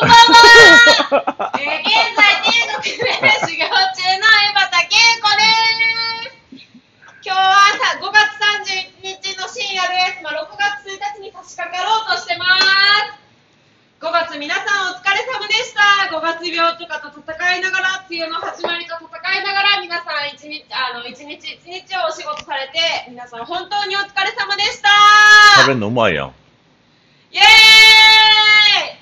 こんばんは、えー、現在天国で修行中の江端恵子です今日はさ5月31日の深夜です、まあ、6月1日に差し掛かろうとしてます。5月皆さんお疲れ様でした。5月病とかと戦いながら梅雨の始まりと戦いながら皆さん一日あの一日一日をお仕事されて皆さん本当にお疲れ様でした。食べんのうまいやん。イエーイ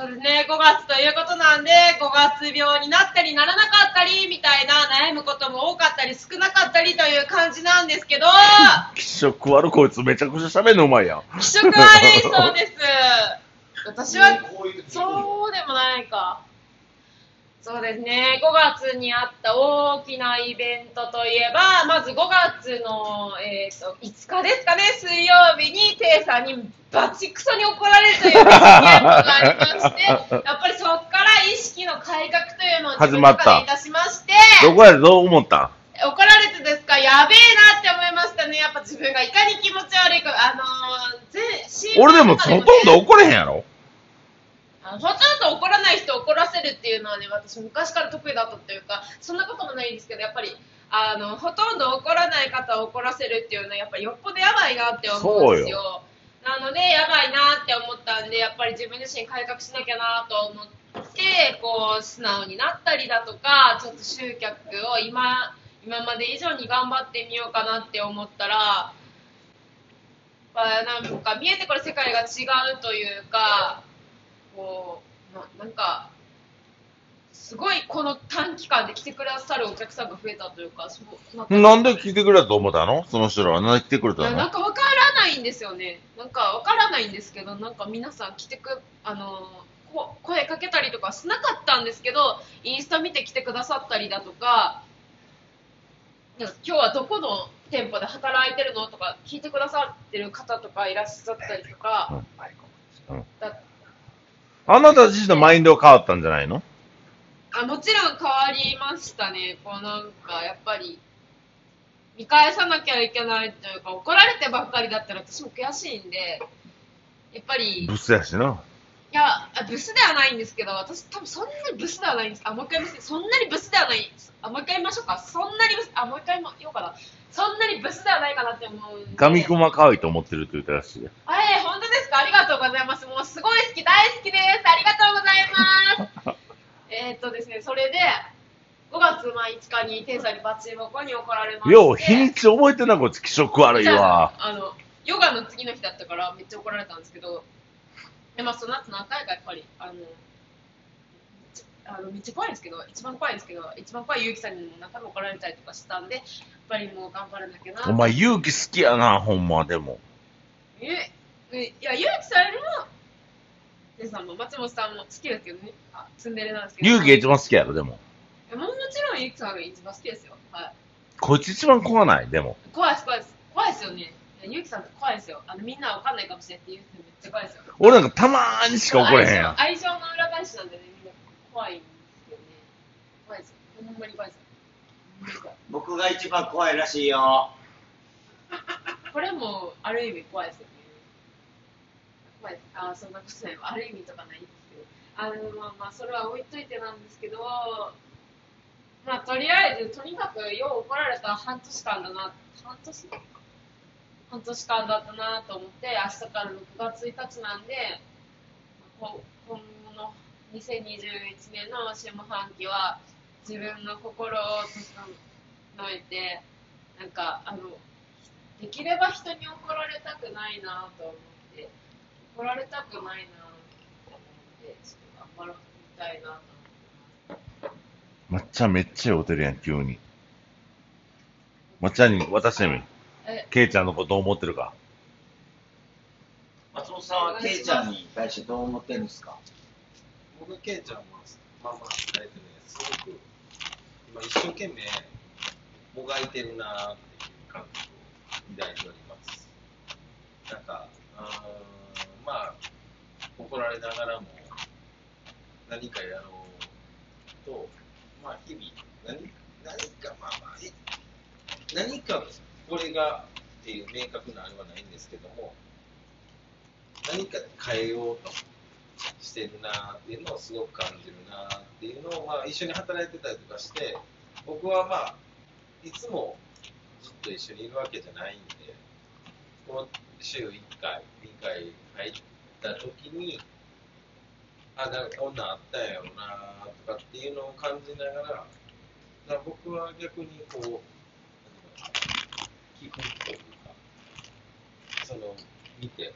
そうですね、5月ということなんで、5月病になったりならなかったりみたいな悩むことも多かったり少なかったりという感じなんですけど、気色悪こいつめちゃくちゃ喋んのうまいやん。気色悪いそうです。私は、そうでもないか。そうですね、5月にあった大きなイベントといえば、まず5月の、えー、と5日ですかね、水曜日に、テイさんにバチクソに怒られるという 事件がありまして、やっぱりそこから意識の改革というのを自分の中でいたしまして、どこやでどう思った？怒られてですか、やべえなって思いましたね、やっぱ自分がいかに気持ち悪いか、あのー、俺でもほとんど怒れへんやろ？あのほとんど怒らない人を怒らせるっていうのはね、私昔から得意だったというか、そんなこともないんですけど、やっぱり、あの、ほとんど怒らない方を怒らせるっていうのは、やっぱりよっぽどやばいなって思うんですよ。なので、やばいなって思ったんで、やっぱり自分自身改革しなきゃなと思って、こう、素直になったりだとか、ちょっと集客を今、今まで以上に頑張ってみようかなって思ったら、まあ、なんか見えてくる世界が違うというか、こうななんかすごいこの短期間で来てくださるお客さんが増えたというかそうなんかなんで来てくれたと思ったの？その人らは。なんで来てくれたの？なんかわからないんですよね。なんかわからないんですけどなんか皆さん来てくあのこ声かけたりとかしなかったんですけどインスタ見て来てくださったりだとかいや今日はどこの店舗で働いてるの？とか聞いてくださってる方とかいらっしゃったりとか、あなた自身のマインドが変わったんじゃないの？あもちろん変わりましたね、こうなんかやっぱり見返さなきゃいけないというか、怒られてばっかりだったら私も悔しいんで、やっぱり、いブスやしな。や、あブスではないんですけど、私多分そんなにブスではないんです。あ、もう一回言いますそんなにブスではない。あ、もう一回言いましょうか。そんなにブス、あ、もう一回言おうかな。そんなにブスではないかなって思う。ガミクマ可愛いと思ってるって言ったらしいうございます。もうすごい好き、大好きです。ありがとうございます。えーっとですね、それで、5月まあ5日に天才にバッチリ箱に怒られまして。よう、日にち覚えてんな、こいつ気色悪いわ。あの、ヨガの次の日だったからめっちゃ怒られたんですけど、でまあその後何回かやっぱり、あの、めっちゃあのめっちゃ怖いんですけど、一番怖いんですけど、一番怖い結城さんにも何回も怒られたりとかしたんで、やっぱりもう頑張らなきゃな。お前勇気好きやな、ほんま、でも。え、えいや、ゆうきさんよりも、てさんも松本さんも好きですけどね、あツンデレなんですけど。勇気が一番好きやろ、でも。いやもうもちろんゆうきさんが一番好きですよ。はい。こいつ一番怖ない、でも。怖いです、怖いです。怖いですよね。いやゆうきさんって怖いですよ。あの、みんなわかんないかもしれないって言う人めっちゃ怖いですよ。俺なんかたまーにしか怒れへんやん。愛情愛情の裏返しなんでね、みんな怖いんですよね。怖いですよ。ほんまに怖いですよ。ほんまに怖い僕が一番怖いらしいよ。これもある意味怖いですよね。怖いです。あ、そんなことない。ある意味とかないんですけど。あの、まあまあ、それは置いといてなんですけど、まあ、とりあえず、とにかく、よう怒られた半年間だな、半年？半年間だったなと思って、明日から6月1日なんで、今後の2021年の下半期は、自分の心を整えて、なんか、あの、できれば人に怒られたくないなと思って、怒られたくないなと思って、ちょっと頑張ろうみたいなとまっちゃんめっちゃ酔うてるやん、急に。まっちゃんに渡してみ。え、ケイちゃんのことどう思ってるか。松本さんはケイちゃんに対してどう思ってるんですか？僕、ケイちゃんは、まあまあ、えっとね、すごく、今一生懸命、もがいてるなっていう感覚を抱いております。なんか、うーんまあ、怒られながらも、何かやろうと、まあ、日々、何何か、まあまあ、何かこれがっていう明確なあれはないんですけども、何か変えようとししてるなっていうのをすごく感じるなっていうのを、まあ、一緒に働いてたりとかして僕はまあいつもずっと一緒にいるわけじゃないんでこの週1回2回入った時にあなんかこんなんあったんやろなとかっていうのを感じながらだから僕は逆にこう聞くというかその見て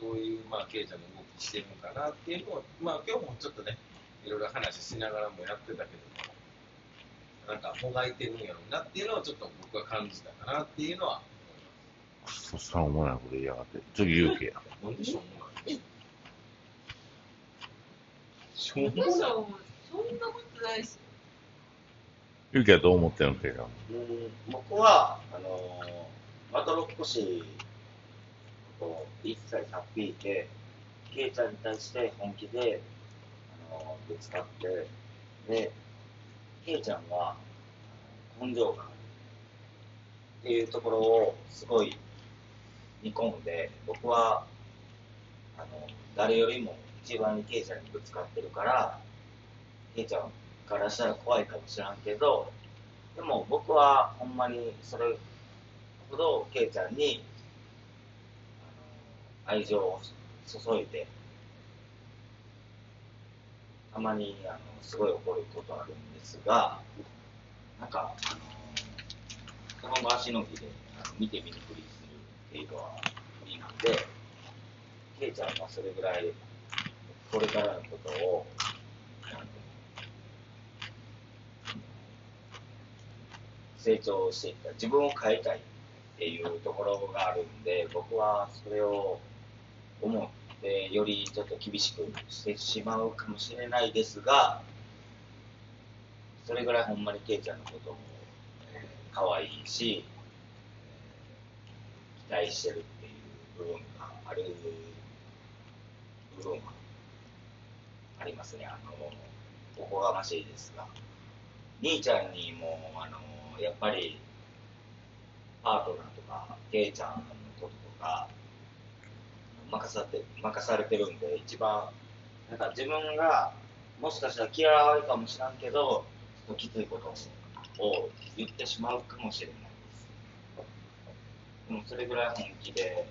どういう、まあ、ケイちゃんの動きしてるのかなっていうのを、まあ、今日もちょっとね、いろいろ話しながらもやってたけども、なんか、もがいてるんやろうなっていうのをちょっと僕は感じたかなっていうのはくそさん思わないこと言いやがって。次言うけや。なんでしょうもない。しょうそんなそんなことないですよ。ゆうきはどう思ってるんけど。うん僕は、あのー、まどろっこしことを一切さっぴいて、ケイちゃんに対して本気で、あのーぶつかって、で、ケイちゃんは根性があるっていうところをすごい見込んで、僕は、あの、誰よりも一番にケイちゃんにぶつかってるから、ケイちゃんからしたら怖いかもしらんけど、でも僕はほんまにそれほどケイちゃんに愛情を注いで、たまにあのすごい怒ることあるんですが、なんか、あのその場しのぎであの見て見ぬふりする程度は無理なんで、ケイちゃんはそれぐらいこれからのことを成長していった自分を変えたいっていうところがあるんで僕はそれを思ってよりちょっと厳しくしてしまうかもしれないですがそれぐらいほんまにケイちゃんのことも、可愛いし、期待してるっていう部分がある部分はありますね。あのおこがましいですが。兄ちゃんにもあのやっぱりパートナーとかケイちゃんのこととか任されて任されてるんで一番なんか自分がもしかしたら嫌われるかもしらんけどちょっときついことを言ってしまうかもしれないです。でもそれぐらい本気で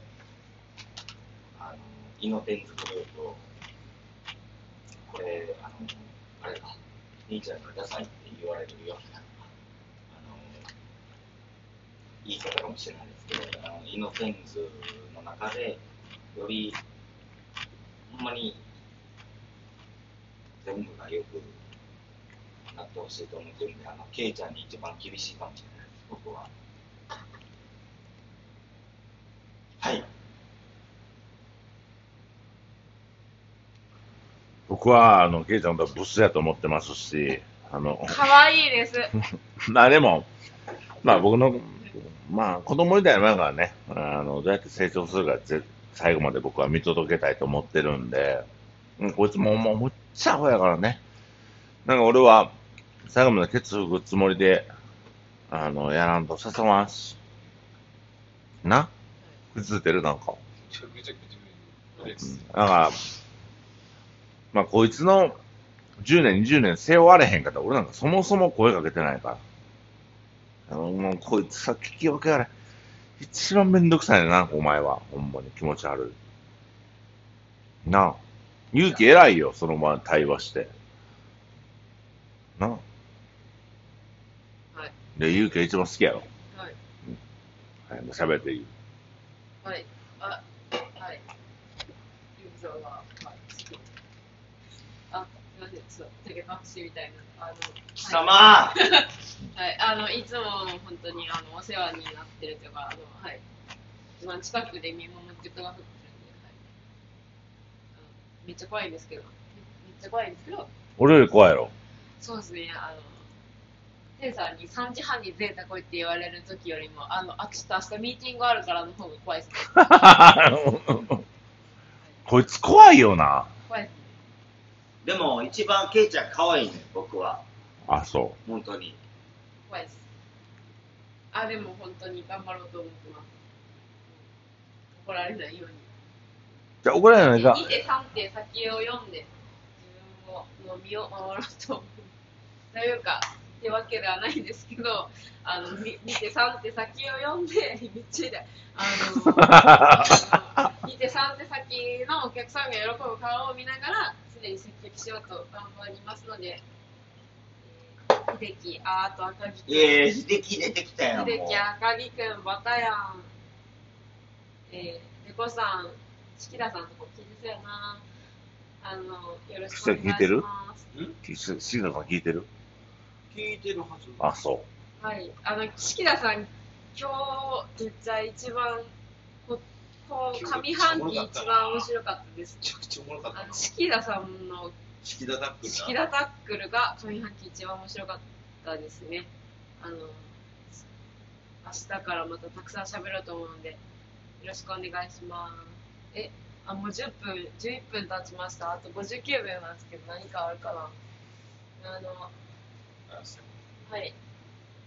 あのイノテンズグループをこれあのあれか兄ちゃんがダサいって言われるようなあの言い方かもしれないですけど、あのイノセンズの中で、より、ほんまに、全部がよくなってほしいと思ってるんで、あの、ケイちゃんに一番厳しいかもしれないです、僕は。僕は、あの、ケイちゃんとブスやと思ってますし、あの、可愛いです。まあでも、まあ僕の、まあ子供みたいなもんやからね、あの、どうやって成長するかぜ最後まで僕は見届けたいと思ってるんで、うん、こいつももうむっちゃアホやからね。なんか俺は、最後までケツ吹くつもりで、あの、やらんと誘わんし。なくずってるなんか。めちゃくちゃ口です。だから、まあ、こいつの10年、20年背負われへんかったら、俺なんかそもそも声かけてないから。あの、もうこいつさ、聞き分けられ。一番めんどくさいな、お前は。ほんまに気持ち悪い。なあ。勇気偉いよ、その場で対話して。なあ。はい。で、勇気が一番好きやろ。はい。はい、もう喋っていい。はい。あ、はい。ゆうぞうは、はい。あ、すいません。ちょっと、手が隠しみたいな。あの、貴様、はい、あの、いつも本当にあのお世話になってるというか、あの、はい。一番近くで見守ってくださってるんで、はい。あのめっちゃ怖いんですけど、めめっちゃ怖いんですけど、俺より怖いやろ。そうですね、あの、テンさんに3時半にゼータ来いって言われる時よりも、あの、あちょっと明日ミーティングあるからの方が怖いですね。こいつ怖いよな。でも一番ケイちゃん可愛いね僕は。あ、そ本当に。怖いです。あ、でも本当に頑張ろうと思ってます。怒られないように。じゃあ、怒られないか。2手3手先を読んで自分をの身を守ろうと思うというかってわけではないんですけどあの2手3手先を読んでめっちゃ痛いあの2手3手先のお客さんが喜ぶ顔を見ながら常に接客しようと頑張りますので、えー、秀樹あーと赤木君ええ秀樹出てきたよ。もう。秀樹赤木くんバタヤン。えー、デコさん式田さんとこ聞いてそうやな。あのよろしくお願いし聞いてる？さん聞いてる？聞いてるはず。あ、そはい。あの式田さん今日めっちゃ一番上半期一番面白かったですめちゃくちゃおもろかったなあの。式田さんの式田タックルな。式田タックルが上半期一番面白かったですね。あの、明日からまたたくさん喋ろうと思うので、よろしくお願いします。え、あ、もう10分、11分経ちました。あと59秒なんですけど、何かあるかなあの、はい。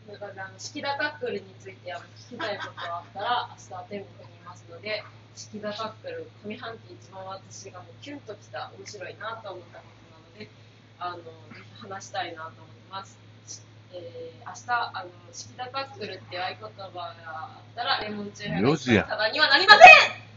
だからあの式田タックルについてあの聞きたいことがあったら、明日天国にいますので、式田タックル、上半期一番私がもうキュンときた、面白いなと思ったことなので、あの、ぜひ話したいなと思います。しえー、明日、あの、式田タックルって合言葉があったら、レモンチューハイ4時やただにはなりません